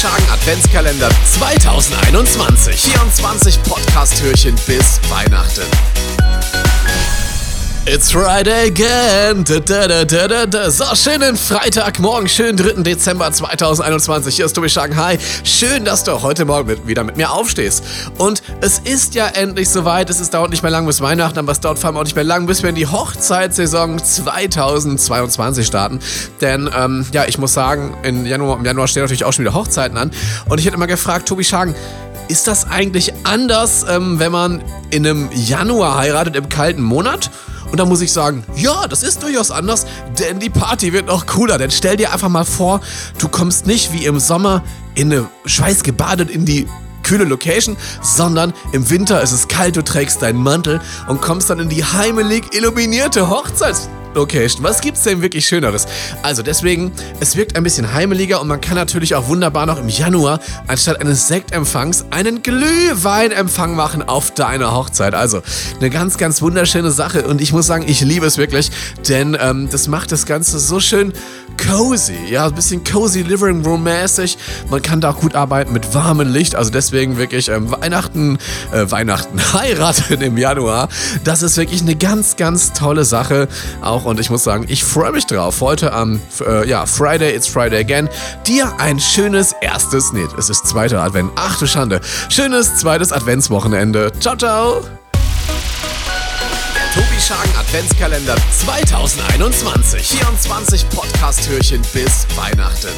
Schagen Adventskalender 2021. 24 Podcast-Türchen bis Weihnachten. It's Friday again. Da, da, da, so, schönen Freitagmorgen, schönen 3. Dezember 2021. Hier ist Tobi. Hi. Schön, dass du heute Morgen mit, wieder mit mir aufstehst. Und es ist ja endlich soweit. Es ist, dauert nicht mehr lang bis Weihnachten, aber es dauert vor allem auch nicht mehr lang, bis wir in die Hochzeitssaison 2022 starten. Denn, ähm, ja, ich muss sagen, im Januar, im Januar stehen natürlich auch schon wieder Hochzeiten an. Und ich hätte immer gefragt, Tobi Schagen, ist das eigentlich anders, ähm, wenn man in einem Januar heiratet, im kalten Monat? Und da muss ich sagen, ja, das ist durchaus anders, denn die Party wird noch cooler. Denn stell dir einfach mal vor, du kommst nicht wie im Sommer in eine Schweiß gebadet in die kühle Location, sondern im Winter ist es kalt, du trägst deinen Mantel und kommst dann in die heimelig illuminierte Hochzeits Location. Was gibt's denn wirklich Schöneres? Also deswegen, es wirkt ein bisschen heimeliger und man kann natürlich auch wunderbar noch im Januar anstatt eines Sektempfangs einen Glühweinempfang machen auf deiner Hochzeit. Also eine ganz, ganz wunderschöne Sache und ich muss sagen, ich liebe es wirklich, denn ähm, das macht das Ganze so schön cozy, ja, ein bisschen cozy Living Room mäßig. Man kann da auch gut arbeiten mit warmem Licht, also deswegen wirklich ähm, Weihnachten, äh, Weihnachten heiraten im Januar. Das ist wirklich eine ganz, ganz tolle Sache auch und ich muss sagen, ich freue mich drauf. Heute am äh, ja, Friday, it's Friday again, dir ein schönes erstes, nee, es ist zweiter Advent, ach du Schande, schönes zweites Adventswochenende. Ciao, ciao! Tobi Schagen Adventskalender 2021. 24 Podcast-Türchen bis Weihnachten.